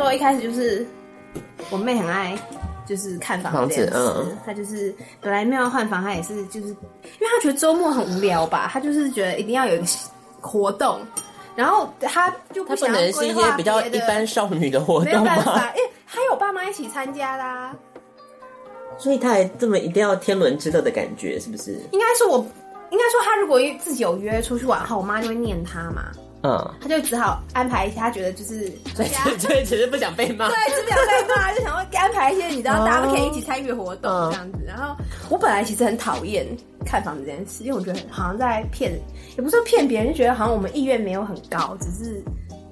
说一开始就是我妹很爱。就是看房子，嗯，他就是本来没有换房，他也是就是，因为他觉得周末很无聊吧，他就是觉得一定要有一个活动，然后他就不想是一些比较一般少女的活动吗？没办法，哎，还有爸妈一起参加啦，所以他还这么一定要天伦之乐的感觉，是不是？应该是我，应该说他如果自己有约出去玩后，我妈就会念他嘛。嗯，他就只好安排一些，他觉得就是 对对，只是不想被骂，对，只是不想被骂，就想要安排一些，你知道，大家都可以一起参与活动这样子。然后我本来其实很讨厌看房子这件事，因为我觉得好像在骗，也不是骗别人，就觉得好像我们意愿没有很高，只是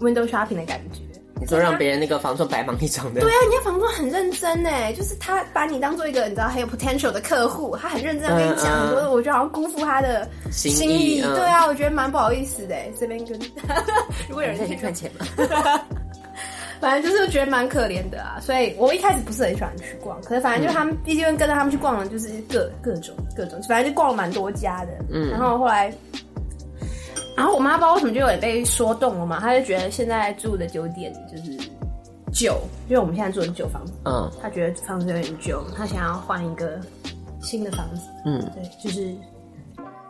window shopping 的感觉。你说让别人那个房仲白忙一场的？对啊，人家房仲很认真哎，就是他把你当做一个你知道很有 potential 的客户，他很认真跟你讲很多，我觉得好像辜负他的心意。对啊，我觉得蛮不好意思的。这边跟 如果有人可以赚钱嘛，反正就是觉得蛮可怜的啊。所以我一开始不是很喜欢去逛，可是反正就他们毕竟跟着他们去逛了，就是各各种各种，反正就逛了蛮多家的。嗯，然后后来。然后我妈不知道为什么就有点被说动了嘛，她就觉得现在住的酒店就是旧，因为我们现在住的旧房子，嗯，她觉得房子有点旧，她想要换一个新的房子，嗯，对，就是。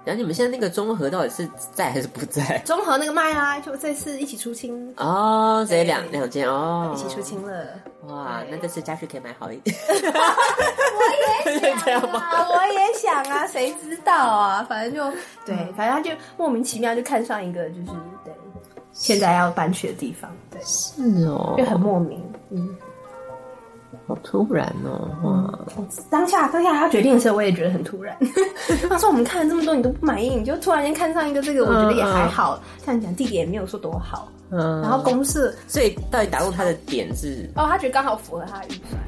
然后你们现在那个中和到底是在还是不在？中和那个卖啦，就这次一起出清哦，这两两间哦，一起出清了。哇，那这次家具可以买好一点。我也想啊，我也想啊，谁知道啊？反正就对，反正他就莫名其妙就看上一个，就是对，现在要搬去的地方，对，是哦，就很莫名，嗯。好突然哦！哇，当下当下他决定的时候，我也觉得很突然。他说：“我们看了这么多，你都不满意，你就突然间看上一个这个，我觉得也还好。像你讲地点也没有说多好，嗯，然后公司，所以到底打动他的点是？哦，他觉得刚好符合他的预算。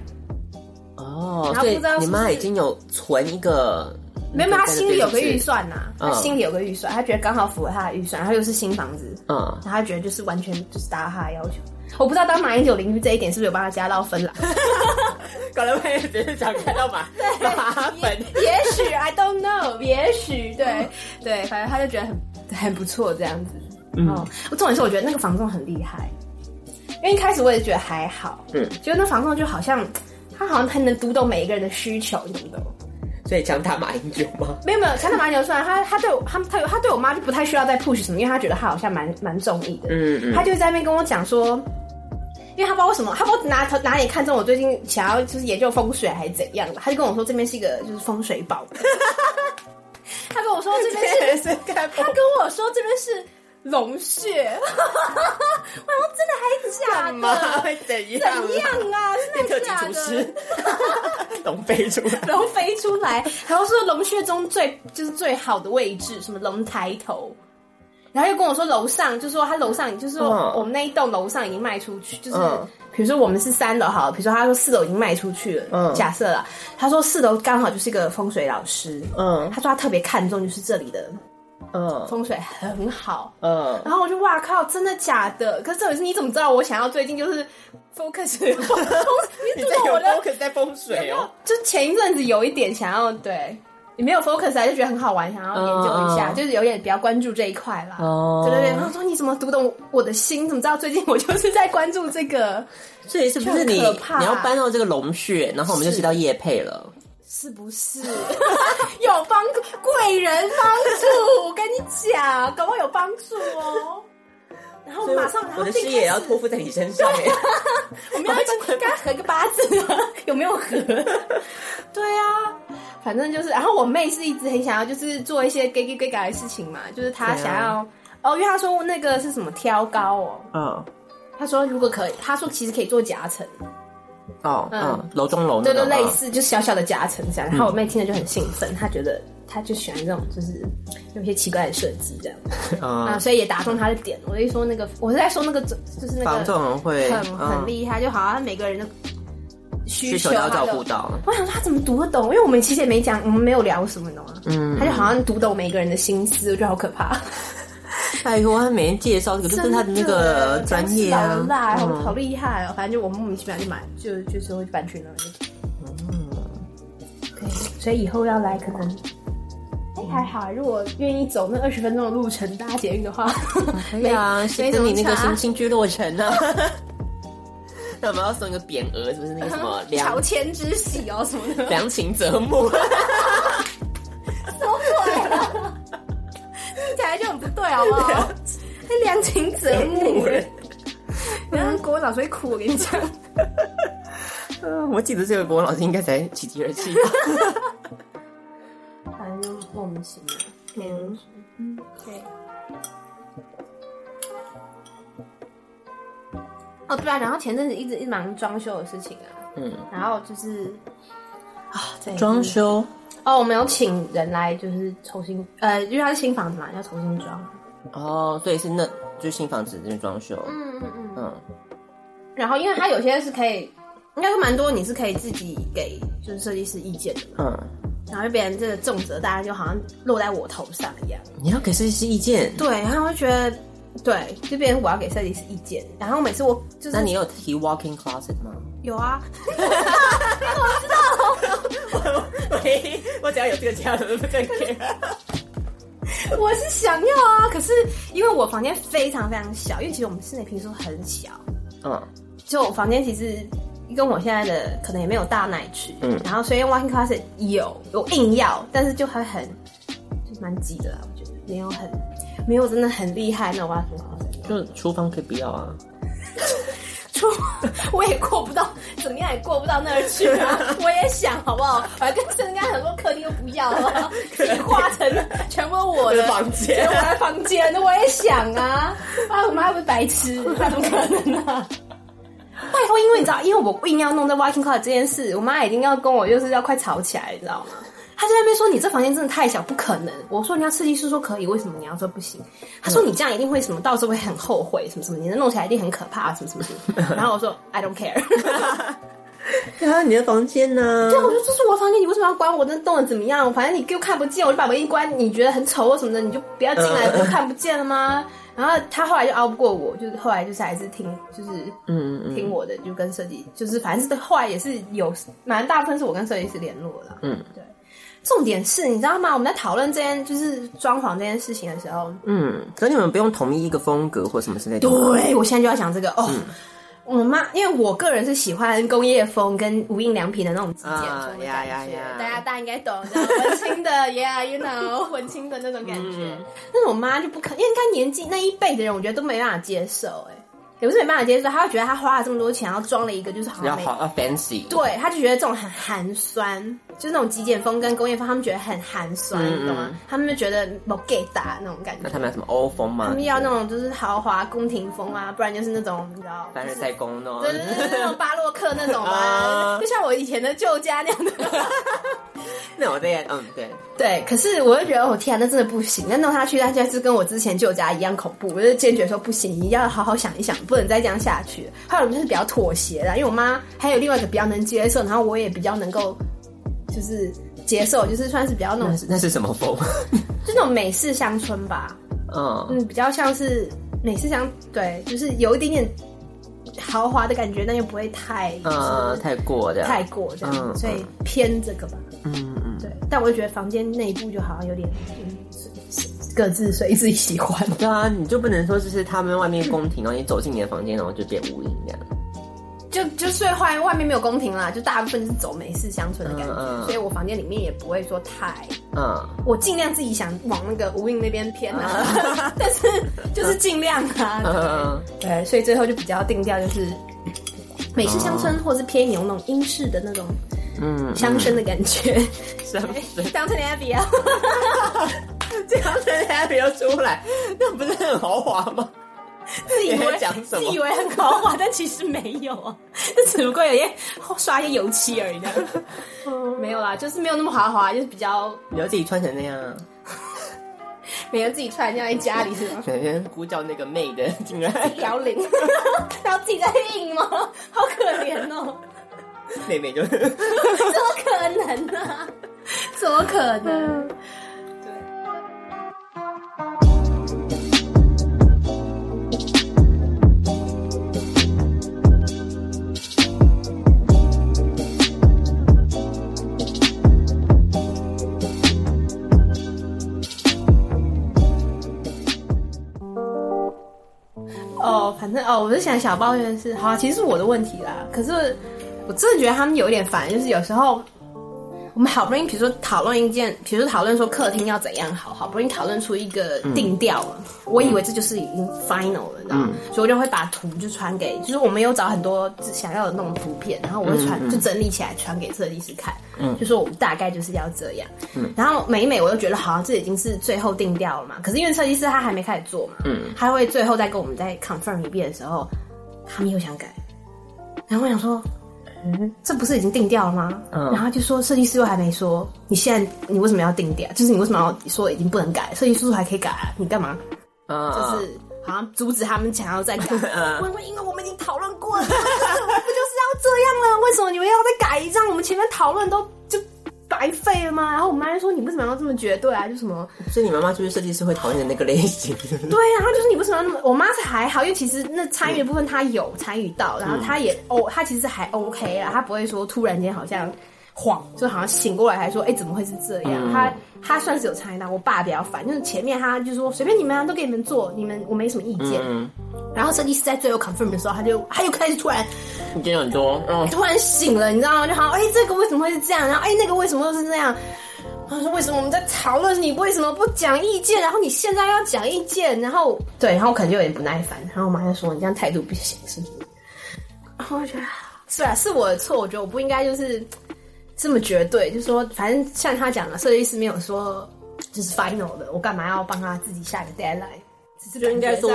哦，所以你妈已经有存一个，没有，他心里有个预算呐，他心里有个预算，他觉得刚好符合他的预算，然后又是新房子，嗯，然后他觉得就是完全就是达到他的要求。”我不知道当马英九邻居这一点是不是有帮他加到分了？搞了半天只是想看到马 马粉，也许 I don't know，也许对对，反正他就觉得很很不错这样子。嗯，我重点是我觉得那个房仲很厉害，因为一开始我也觉得还好，嗯，结果那房仲就好像他好像很能读懂每一个人的需求，你懂？所以强打马英九吗？没有没有，强打马英九算他他对我他他有他对我妈就不太需要再 push 什么，因为他觉得他好像蛮蛮中意的，嗯嗯，他就在那边跟我讲说。因为他不知道为什么，他不知道哪哪里看中我最近想要就是研究风水还是怎样的，他就跟我说这边是一个就是风水宝。他跟我说这边是，他跟我说这边是龙穴。我说真的还假的？会怎样？怎样啊？真的假的？龙飞出来，龙飞出来，然后说龙穴中最就是最好的位置，什么龙抬头。然后又跟我说楼上，就是说他楼上，就是说我们那一栋楼上已经卖出去，就是比如说我们是三楼好，比如说他说四楼已经卖出去了，嗯，假设了，他说四楼刚好就是一个风水老师，嗯，他说他特别看重就是这里的，嗯，风水很好，嗯，然后我就哇靠，真的假的？可是这回是你怎么知道我想要最近就是 focus 风，你在有 focus 在风水哦，就前一阵子有一点想要对。你没有 focus 啊，就觉得很好玩，想要研究一下，uh, uh, 就是有点比较关注这一块啦。哦，对对对。然后说你怎么读懂我的心？怎么知道最近我就是在关注这个？所以是不是你你要搬到这个龙穴，然后我们就知道业配了？是不是 有帮贵人帮助？我跟你讲，搞不好有帮助哦。然后马上，我的事业也要托付在你身上。我们要 跟他合个八字啊？有没有合？对啊。反正就是，然后我妹是一直很想要，就是做一些 gay gay gay 的事情嘛，就是她想要、啊、哦，因为她说那个是什么挑高哦，嗯，她说如果可以，她说其实可以做夹层，哦，嗯，楼中楼，对对，类似就小小的夹层这样。然后我妹听了就很兴奋，她觉得她就喜欢这种，就是有些奇怪的设计这样，啊，所以也打中他的点。我就说那个，我是在说那个，就是那个房仲会很很厉害，就好像每个人的。需求要照顾到，我想说他怎么读得懂？因为我们其实也没讲，我们没有聊什么的嘛。嗯，他就好像读懂每一个人的心思，我觉得好可怕。哎呦，他每天介绍这个，就是他的那个专业啊，好好厉害哦。反正就我们莫名其妙就买，就就是会搬去那里。嗯，对。所以以后要来，可能哎还好，如果愿意走那二十分钟的路程搭捷运的话，可以啊，先跟你那个新新居落成呢。那我们要送一个匾额，是不是那个什么 乔迁之喜哦什么的？良禽择木。什么鬼啊？听起来就很不对，好不好？那良禽择木，然后国文老师会哭，我跟你讲。嗯，我记得这位国文老师应该才喜极而泣。反正就莫名其妙。嗯嗯，对。哦，对啊，然后前阵子一直一直忙装修的事情啊，嗯，然后就是啊，对，装修哦，我们有请人来，就是重新呃，因为它是新房子嘛，要重新装。哦，所以是那就是新房子这边装修，嗯嗯嗯嗯。然后，因为它有些是可以，应该说蛮多，你是可以自己给就是设计师意见的嘛，嗯。然后就别人这个重责大家就好像落在我头上一样。你要给设计师意见？对，然后我就觉得。对，就变成我要给设计师意见，然后每次我就是，那你有提 walking closet 吗？有啊，我知道，喂，我只要有这个家的都可以。我是想要啊，可是因为我房间非常非常小，因为其实我们室内坪数很小，嗯，就我房间其实跟我现在的可能也没有大奶区，嗯，然后所以 walking closet 有有硬要，但是就还很就蛮挤的啦，我觉得没有很。没有，真的很厉害，那种挖土好就厨房可以不要啊，厨我也过不到，怎么样也过不到那儿去啊。我也想，好不好？我还跟人家很多客厅都不要了，自己化成全部我的房间，我的房间，我也想啊。啊，我妈又不是白痴，那 怎么可能呢、啊？拜托，因为你知道，因为我硬要弄在 walking closet 这件事，我妈已经要跟我就是要快吵起来，你知道吗？他在那边说：“你这房间真的太小，不可能。”我说：“人家设计师说可以，为什么你要说不行？”她说：“你这样一定会什么，到时候会很后悔，什么什么，你能弄起来一定很可怕，什么什么什么。” 然后我说：“I don't care。”对啊，你的房间呢？对，我说这是我的房间，你为什么要管我？那动的怎么样？反正你又看不见，我就把门一关。你觉得很丑或什么的，你就不要进来，不就看不见了吗？然后他后来就熬不过我，就是后来就是还是听，就是嗯听我的，就跟设计，就是反正是后来也是有蛮大部分是我跟设计师联络的。嗯，对。重点是你知道吗？我们在讨论这件就是装潢这件事情的时候，嗯，可是你们不用统一一个风格或什么之类的。对，我现在就要讲这个哦。嗯、我妈，因为我个人是喜欢工业风跟无印良品的那种极简风的感觉，大家大家应该懂，文青的，Yeah，you know，文青的那种感觉。嗯、但是我妈就不肯，因为她年纪那一辈的人，我觉得都没办法接受、欸，哎。也不是没办法接受，他会觉得他花了这么多钱，然后装了一个就是好像好啊 fancy，对，他就觉得这种很寒酸，就是那种极简风跟工业风，他们觉得很寒酸，嗯、你懂吗？他们就觉得不给打那种感觉。那他们要什么欧风吗？他们要那种就是豪华宫廷风啊，不然就是那种你知道凡尔赛宫那种，对对对，那种巴洛克那种啊，就像我以前的旧家那样的。那我对，嗯，对对，可是我就觉得，我天啊，那真的不行。那弄下去，他就是跟我之前旧家一样恐怖。我就坚决说不行，你要好好想一想，不能再这样下去。后来我们就是比较妥协的，因为我妈还有另外一个比较能接受，然后我也比较能够就是接受，就是算是比较那种那是什么风？就那种美式乡村吧。嗯嗯，比较像是美式乡，对，就是有一点点豪华的感觉，但又不会太嗯太过这样，太过这样，所以偏这个吧。嗯。对，但我就觉得房间内部就好像有点，各自随自己喜欢。对啊，你就不能说就是他们外面宫廷，然后你走进你的房间，然后就变无印这样。就就所以后来外面没有宫廷啦，就大部分是走美式乡村的感觉，嗯嗯、所以我房间里面也不会说太，嗯，我尽量自己想往那个无印那边偏啊，嗯、但是就是尽量啊，对，嗯、对，所以最后就比较定调就是美式乡村，或是偏有那种英式的那种。嗯，乡绅的感觉，乡绅，Downton Abbey 啊，这 样 Downton Abbey 要出来，那不是很豪华吗？自以为讲什么？自以为很豪华，但其实没有啊，这只不过有些刷一些油漆而已的，没有啦，就是没有那么豪华，就是比较，你要自己穿成那样，每天自己穿这样在家里是吗？每天呼叫那个妹的进来摇铃，然后自己在印吗？好可怜哦。妹妹就，怎么可能呢、啊？怎么可能？哦，我是想小抱怨是，好，其实是我的问题啦。可是我真的觉得他们有一点烦，就是有时候。我们好不容易，比如说讨论一件，比如说讨论说客厅要怎样好，好不容易讨论出一个定调了。嗯、我以为这就是已经 final 了，你知道吗？嗯、所以我就会把图就传给，就是我们有找很多想要的那种图片，然后我会传、嗯、就整理起来传给设计师看，嗯，就说我们大概就是要这样，嗯，然后每一每我都觉得好像这已经是最后定调了嘛。可是因为设计师他还没开始做嘛，嗯，他会最后再跟我们再 confirm 一遍的时候，他们又想改，然后我想说。嗯，这不是已经定掉了吗？嗯，然后就说设计师又还没说，你现在你为什么要定掉？就是你为什么要说已经不能改？设计师还可以改啊，你干嘛？嗯，就是好像阻止他们想要再改。嗯，因为因为我们已经讨论过了，不就是要这样了？为什么你们要再改一张？我们前面讨论都就。白费了吗？然后我妈就说：“你为什么要这么绝对啊？就什么？所以你妈妈就是设计师会讨厌的那个类型。对啊，然后就是你为什么要那么？我妈是还好，因为其实那参与的部分她有参与到，然后她也哦，她其实还 OK 啊，她不会说突然间好像。”晃，就好像醒过来，还说：“哎、欸，怎么会是这样？”嗯、他他算是有参与到。我爸比较烦，就是前面他就说：“随便你们、啊，都给你们做，你们我没什么意见。嗯”然后设计师在最后 confirm 的时候，他就他又开始突然意见很多，嗯，突然醒了，你知道吗？就好像哎、欸，这个为什么会是这样？然后哎、欸，那个为什么又是这样？他说：“为什么我们在讨论，你为什么不讲意见？然后你现在要讲意见？然后对，然后我可能就有点不耐烦。然后我妈就说：‘你这样态度不行，是不是？’然后我觉得 是啊，是我的错。我觉得我不应该就是。”这么绝对，就是说，反正像他讲的，设计师没有说就是 final 的，我干嘛要帮他自己下个 deadline？只是就应该说，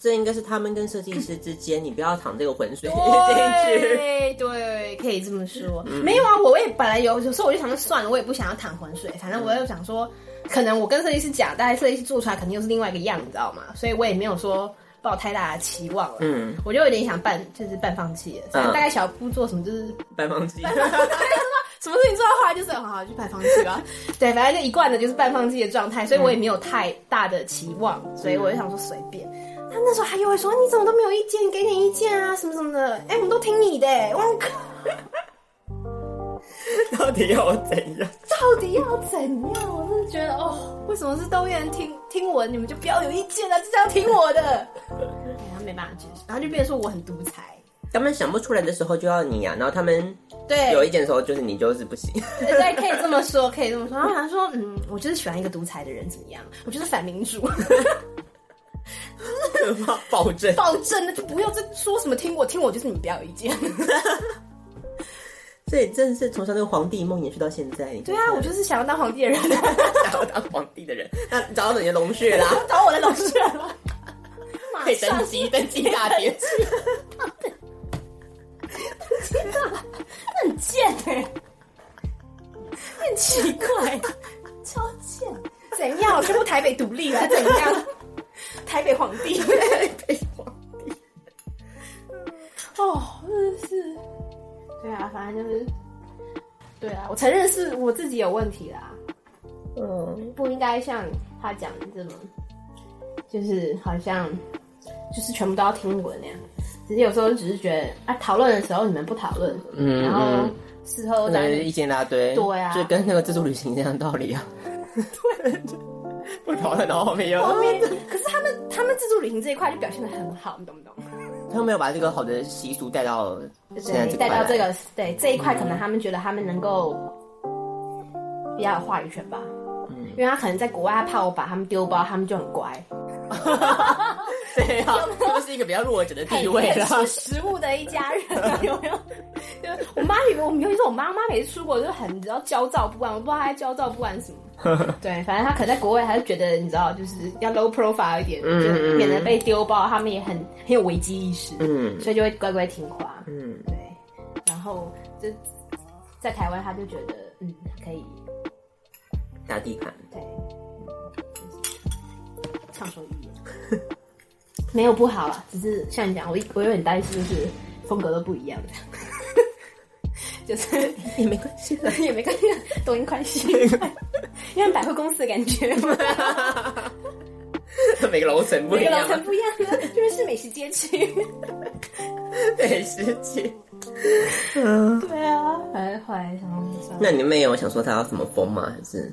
这应该是他们跟设计师之间，你不要淌这个浑水。对对，可以这么说。嗯、没有啊，我也本来有，有时候我就想说算了，我也不想要淌浑水。反正我又想说，可能我跟设计师讲，但是设计师做出来肯定又是另外一个样，你知道吗？所以我也没有说抱太大的期望了。嗯，我就有点想半，就是半放弃了。大概小步做什么，就是半放弃。什么事情做到后来就是很好，去半放弃吧。对，反正就一贯的就是半放弃的状态，所以我也没有太大的期望，所以我就想说随便。他那时候还以为说你怎么都没有意见，给点意见啊什么什么的。哎、欸，我们都听你的。我靠，到底要怎样？到底要怎样？我真的觉得哦，为什么是都愿听听我，你们就不要有意见了，就是要听我的。然后没办法解释，然后就变成说我很独裁。他们想不出来的时候就要你呀、啊，然后他们对有意见的时候就是你就是不行。对，对，可以这么说，可以这么说。然后他说，嗯，我就是喜欢一个独裁的人，怎么样？我就是反民主。暴政，暴政，那就不要再说什么听我，听我就是你不要有意见。所以真的是从小那个皇帝梦延续到现在。对啊，我就是想要当皇帝的人，想要当皇帝的人。那找到你的龙穴啦，找我的龙穴了，可以登基，登基大典。天哪，很贱。哎、很奇怪，超贱！怎样？宣布台北独立了？怎样？台北皇帝，台北皇帝。哦，真的是，对啊，反正就是，对啊，我承认是我自己有问题啦。嗯，不应该像他讲的这么，就是好像，就是全部都要听我的那样。其实有时候只是觉得啊，讨论的时候你们不讨论，嗯，然后事后再意见一大堆，对啊，就跟那个自助旅行一样的道理啊。对，不讨论，然后后面又后面，可是他们他们自助旅行这一块就表现的很好，你懂不懂？他们没有把这个好的习俗带到现在这带到这个对这一块，可能他们觉得他们能够比较有话语权吧。嗯，因为他可能在国外，他怕我把他们丢包，他们就很乖。对啊，他们是一个比较弱者的地位了。吃食物的一家人，有没有？就我妈以为我们，尤其是我妈妈每次出国就很，你知道焦躁不安，我不知道她在焦躁不安什么。对，反正她可能在国外，她就觉得你知道，就是要 low profile 一点，嗯、就免得被丢包。他们也很很有危机意识，嗯，所以就会乖乖听话，嗯，对。然后就在台湾，他就觉得嗯可以打地盘，对，畅所欲言。没有不好啊，只是像你讲，我我有点担心，就是风格都不一样的，就是也没关系，也没关系，抖音快讯，因为百货公司的感觉嘛，每个楼层不一样，每个楼层不一样的，因为是美食街区，美食街，嗯，对啊，反正后来想说，那你妹有想说她要什么风吗？还是？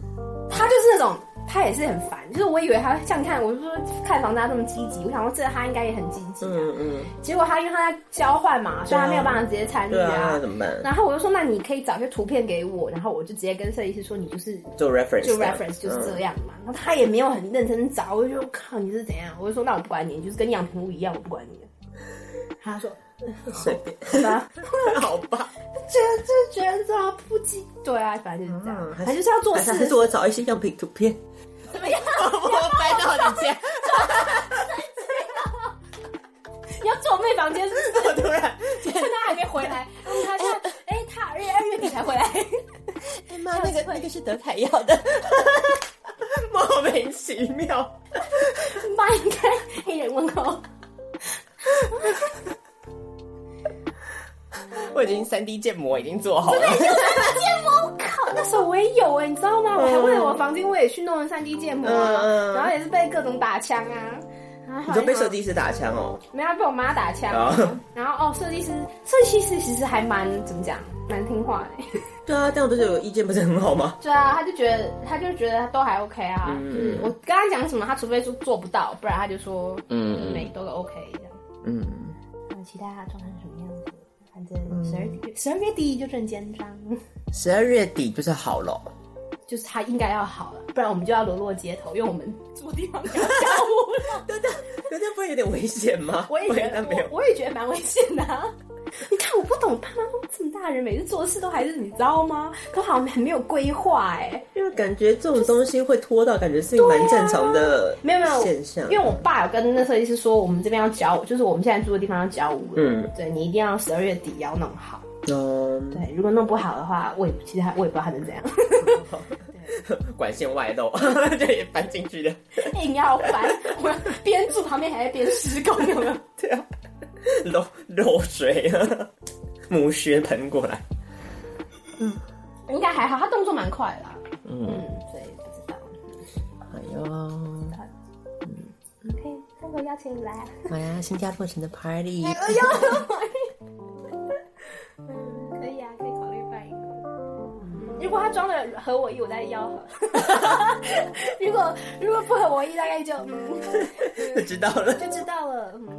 她就是那种。他也是很烦，就是我以为他像你看，我就说看房他这么积极，我想说这他应该也很积极、啊。嗯嗯。结果他因为他在交换嘛，所以他没有办法直接参与啊。那怎么办？然后我就说，那你可以找些图片给我，然后我就直接跟设计师说，你就是做 reference，就 reference 就是这样嘛。嗯、然后他也没有很认真找，我就说靠，你是怎样？我就说那我不管你，就是跟样品屋一样，我不管你。他说随便，好吧，好吧。觉得就觉得这样不羁，对啊，反正就是这样，嗯、还就是要做事。还是我找一些样品图片。怎么样？我我搬到你家。你要住我妹房间是不是？突然趁他还没回来，他说：“哎，他二月二月底才回来。”哎妈，那个那个是德凯要的，莫名其妙。妈应该黑人问号。我已经三 D 建模已经做好了。我也有哎、欸，你知道吗？我还为了我房间，我也去弄了三 D 建模啊，嗯、然后也是被各种打枪啊。你都被设计师打枪哦？没有，被我妈打枪。然后哦，设计师，设计师其实还蛮怎么讲，蛮听话的、欸。对啊，这样不是有意见不是很好吗？对啊，他就觉得，他就觉得他都还 OK 啊。嗯，我跟他讲什么，他除非说做不到，不然他就说嗯，每都 OK 这样。嗯，很期待他装成什么样子。反正十二十二月底就正肩章，十二月底就是好了，就是他应该要好了，不然我们就要沦落街头，因为我们住的地方比较小对，对对，不会有点危险吗？我也觉得没有，我也觉得蛮危险的。你看，我不懂，爸妈都这么大人，每次做事都还是你知道吗？都好像很没有规划哎。因为感觉这种东西会拖到，感觉是一个蛮正常的，没有没有现象。因为我爸有跟那设计师说，我们这边要交，就是我们现在住的地方要交屋。嗯，对，你一定要十二月底要弄好。嗯，对，如果弄不好的话，我也其实我也不知道他能怎样。管线外露，这也搬进去的，硬要搬，我要边住旁边还在边施工，有没有？对啊。漏漏水了，木屑喷过来。嗯，应该还好，他动作蛮快的。嗯，所以不知道。哎呦，嗯，OK，三个邀请你来。好呀，新加坡城的 Party。哎呦，嗯，可以啊，可以考虑办一个。如果他装的合我意，我再吆喝。如果如果不合我意，大概就嗯就知道了，就知道了。买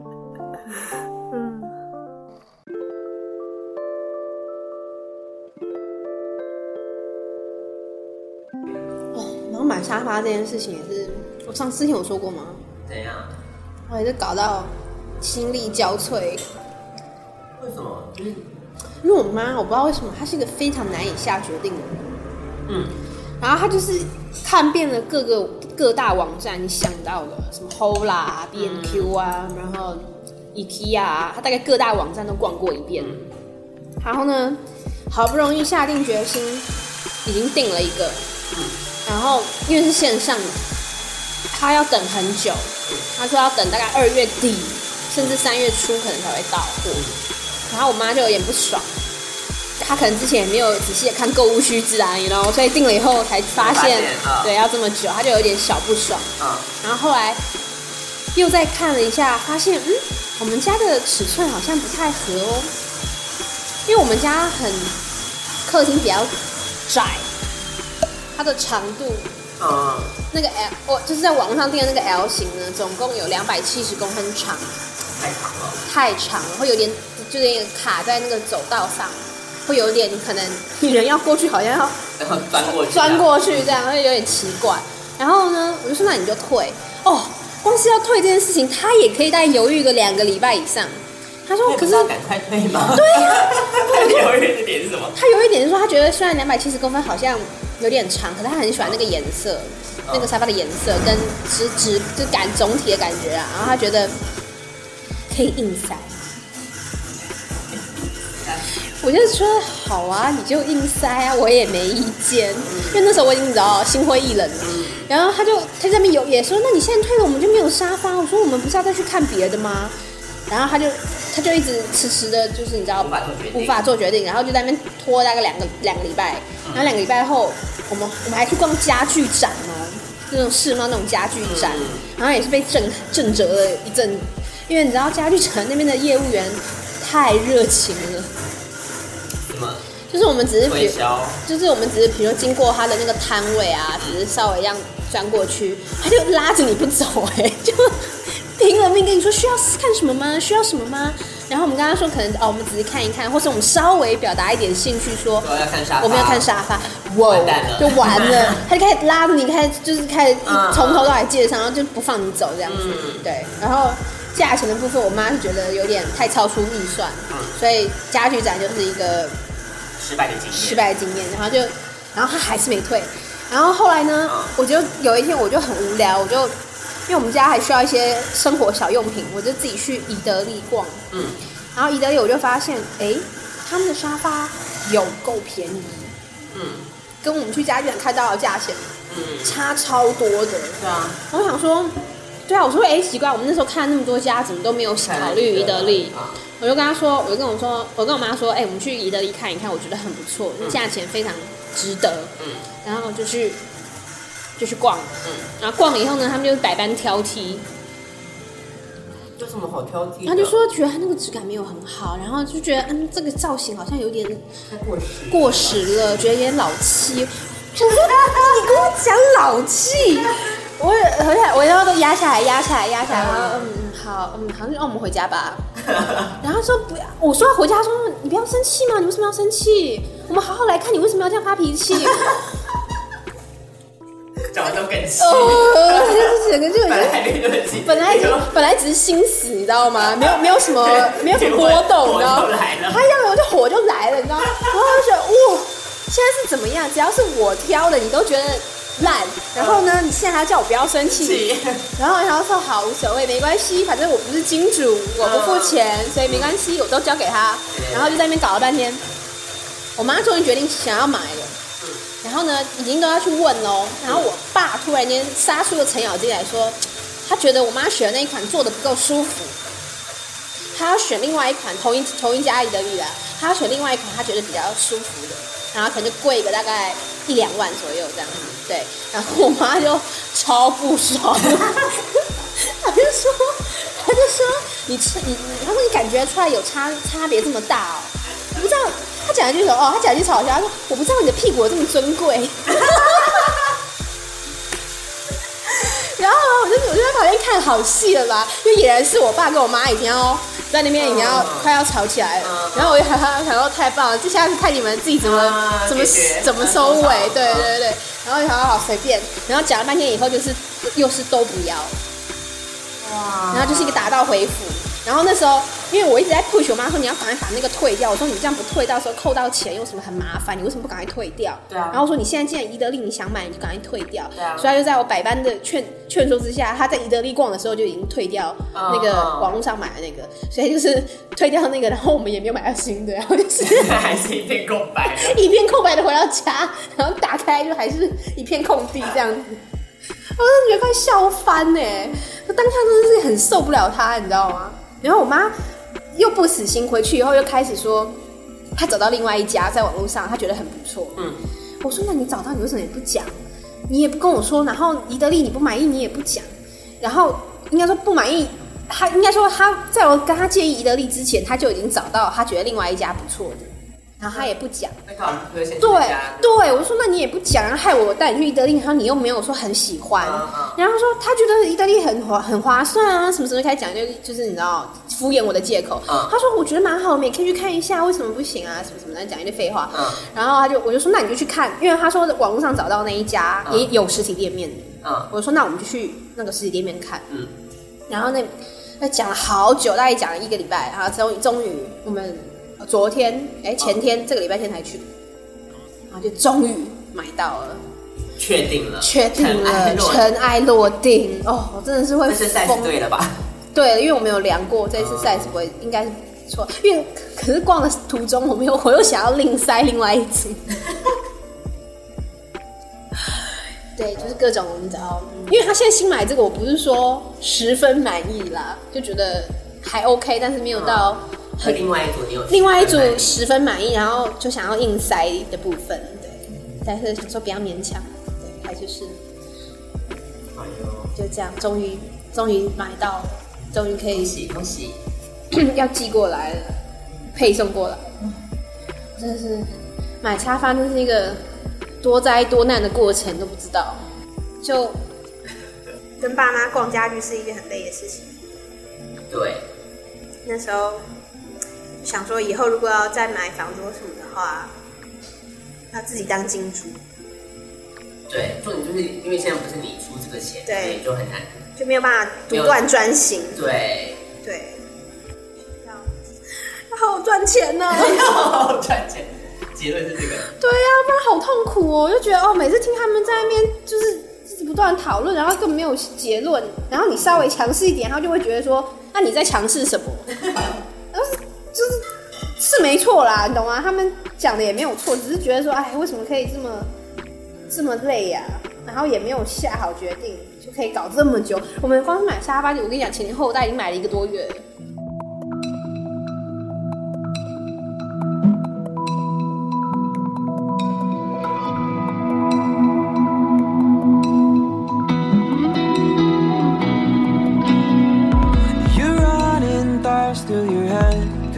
沙发这件事情也是，我上次之前有说过吗？怎样？我也是搞到心力交瘁。为什么？因为我妈，我不知道为什么，她是一个非常难以下决定的人。嗯。然后她就是看遍了各个各大网站，你想到的什么 Hola、B N Q 啊，嗯、然后 IKEA 啊，她大概各大网站都逛过一遍。嗯、然后呢，好不容易下定决心，已经定了一个。嗯然后因为是线上，他要等很久，他说要等大概二月底，甚至三月初可能才会到货。然后我妈就有点不爽，她可能之前也没有仔细的看购物须知啊，你知道所以订了以后才发现，发现对，要这么久，她就有点小不爽。然后后来又再看了一下，发现嗯，我们家的尺寸好像不太合哦，因为我们家很客厅比较窄。它的长度，啊，那个 L，我就是在网络上订的那个 L 型呢，总共有两百七十公分长，太长了，太长了，会有点，就有点卡在那个走道上，会有点可能 你人要过去，好像要 钻过去，钻过去这样，会有点奇怪。然后呢，我就说那你就退哦，光是要退这件事情，他也可以再犹豫个两个礼拜以上。他说：“可是赶快退吗？”对呀，他犹豫的点是什么？他犹豫点是说，他觉得虽然两百七十公分好像。有点长，可是他很喜欢那个颜色，那个沙发的颜色跟直直就感总体的感觉啊，然后他觉得可以硬塞，我就说好啊，你就硬塞啊，我也没意见，因为那时候我已经知道心灰意冷了，然后他就他在那边有也说，那你现在退了，我们就没有沙发。我说我们不是要再去看别的吗？然后他就他就一直迟迟的，就是你知道无法做决定，无法做决定，然后就在那边拖大概两个两个礼拜，然后两个礼拜后，我们我们还去逛家具展嘛，那种世贸那种家具展，然后也是被震震折了一阵，因为你知道家具城那边的业务员太热情了，什么？就是我们只是就是我们只是比如经过他的那个摊位啊，只是稍微这样钻过去，他就拉着你不走，哎，就拼了命跟你说需要看什么吗？需要什么吗？然后我们跟他说可能哦，我们只是看一看，或者我们稍微表达一点兴趣，说我要看沙发，我们要看沙发，哇，就完了，他就开始拉着你，开始就是开始从头到尾介绍，然后就不放你走这样子，对，然后。价钱的部分，我妈是觉得有点太超出预算，嗯，所以家具展就是一个失败的经验，失败的经验。然后就，然后他还是没退。然后后来呢，嗯，我就有一天我就很无聊，我就因为我们家还需要一些生活小用品，我就自己去宜得利逛。嗯，然后宜得利我就发现，哎，他们的沙发有够便宜，嗯，跟我们去家具展看到的价钱，嗯，差超多的。对啊，我想说。对啊，我说哎，奇怪，我们那时候看那么多家，怎么都没有考虑宜得利？我就跟他说，我就跟我说，我跟我妈说，哎，我们去宜得利看一看，我觉得很不错，价钱非常值得。嗯，然后就去就去逛，嗯，然后逛了以后呢，他们就百般挑剔。有什么好挑剔？他就说觉得他那个质感没有很好，然后就觉得嗯，这个造型好像有点过时过时了，觉得有点老气。我 说你跟我讲老气。我回来，我然后都压下来，压下来，压下来。然后嗯，好，嗯，好，那我们回家吧。然后说不要，我说要回家，说你不要生气嘛，你为什么要生气？我们好好来看，你为什么要这样发脾气？讲的都更气。哦，就是整个就本来本来本来只是心死，你知道吗？没有没有什么没有什么波动，你知道吗？他要有就火就来了，你知道吗？然后就觉得哇，现在是怎么样？只要是我挑的，你都觉得。烂，然后呢？你现在还叫我不要生气，然后然后说好无所谓，没关系，反正我不是金主，我不付钱，所以没关系，我都交给他。然后就在那边搞了半天，我妈终于决定想要买了。然后呢，已经都要去问喽。然后我爸突然间杀出个程咬金来说，他觉得我妈选的那一款做的不够舒服，他要选另外一款同一同一家宜得利的，他要选另外一款他觉得比较舒服的，然后可能就贵个大概一两万左右这样子。对，然后我妈就超不爽，她就说，她就说，你吃你，她说你感觉出来有差差别这么大哦，我不知道，她讲一句说，哦，他讲一句嘲笑，他说我不知道你的屁股有这么尊贵，然后我就我就在旁边看好戏了吧，因为俨然是我爸跟我妈已经要。在那边已经要快要吵起来了，然后我就想想说太棒了，这下来是看你们自己怎么怎么怎么收尾，对对对，然后就好好随便，然后讲了半天以后就是又是都不要，哇，然后就是一个打道回府。然后那时候，因为我一直在 push 我妈说，你要赶快把那个退掉。我说你这样不退，到时候扣到钱又什么很麻烦？你为什么不赶快退掉？对啊。然后说你现在既然宜得利你想买，你就赶快退掉。对啊。所以他就在我百般的劝劝说之下，他在宜得利逛的时候就已经退掉那个网络上买的那个，所以就是退掉那个，然后我们也没有买到新的，然后就是 还是一片空白，一片空白的回到家，然后打开就还是一片空地这样子。我真的觉得快笑翻呢，那当下真的是很受不了他，你知道吗？然后我妈又不死心，回去以后又开始说，她找到另外一家，在网络上，她觉得很不错。嗯，我说那你找到你为什么也不讲？你也不跟我说，然后宜得利你不满意，你也不讲。然后应该说不满意，他应该说他在我跟他建议宜得利之前，他就已经找到他觉得另外一家不错的。然后他也不讲，对对，我说那你也不讲，然后害我带你去意大利，然后你又没有说很喜欢，然后说他觉得意大利很划很划算啊，什么什么开始讲就就是你知道敷衍我的借口。他说我觉得蛮好，我们也可以去看一下，为什么不行啊？什么什么的讲一堆废话。然后他就我就说那你就去看，因为他说网络上找到那一家也有实体店面的，我说那我们就去那个实体店面看。然后那那讲了好久，大概讲了一个礼拜，然后终终于我们。昨天哎，前天、哦、这个礼拜天才去，然后就终于买到了，确定了，确定了，尘埃落定哦！我真的是会疯。这次 size 对了吧？对，因为我没有量过，这次 size 不会，应该是错。因为可是逛的途中，我没有，我又想要另塞另外一只。对，就是各种你知道，因为他现在新买这个，我不是说十分满意啦，就觉得还 OK，但是没有到。嗯和另外一组你有另外一组十分满意，然后就想要硬塞的部分，对，但是想说不要勉强，对，他就是，哎呦，就这样，终于终于买到了，终于可以，恭喜恭喜，要寄过来了，配送过来，真的是买沙发真是一个多灾多难的过程，都不知道。就跟爸妈逛家具是一件很累的事情。对，那时候想说，以后如果要再买房子或什么的话，要自己当金主。对，重点就是因为现在不是你出这个钱，对，就很难，就没有办法独断专行。对对，要好好赚钱呢，要好好赚钱。结论是这个。对呀、啊，不然好痛苦哦。我就觉得哦，每次听他们在那边就是不断讨论，然后根本没有结论，然后你稍微强势一点，他就会觉得说，那你在强势什么？然后就是是没错啦，你懂吗？他们讲的也没有错，只是觉得说，哎，为什么可以这么？这么累呀、然后也没有下好决定，就可以搞这么久。我们光是买沙发，我跟你讲，前前后后已经买了一个多月了。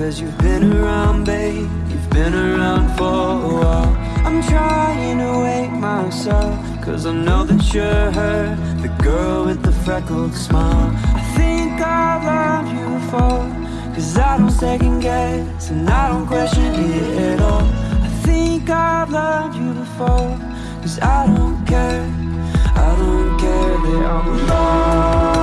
Cause you've been around, babe, you've been around for a while. I'm trying to wake myself, cause I know that you're her, the girl with the freckled smile. I think I've loved you before, cause I don't second guess and I don't question it at all. I think I've loved you before, cause I don't care, I don't care that I'm alone.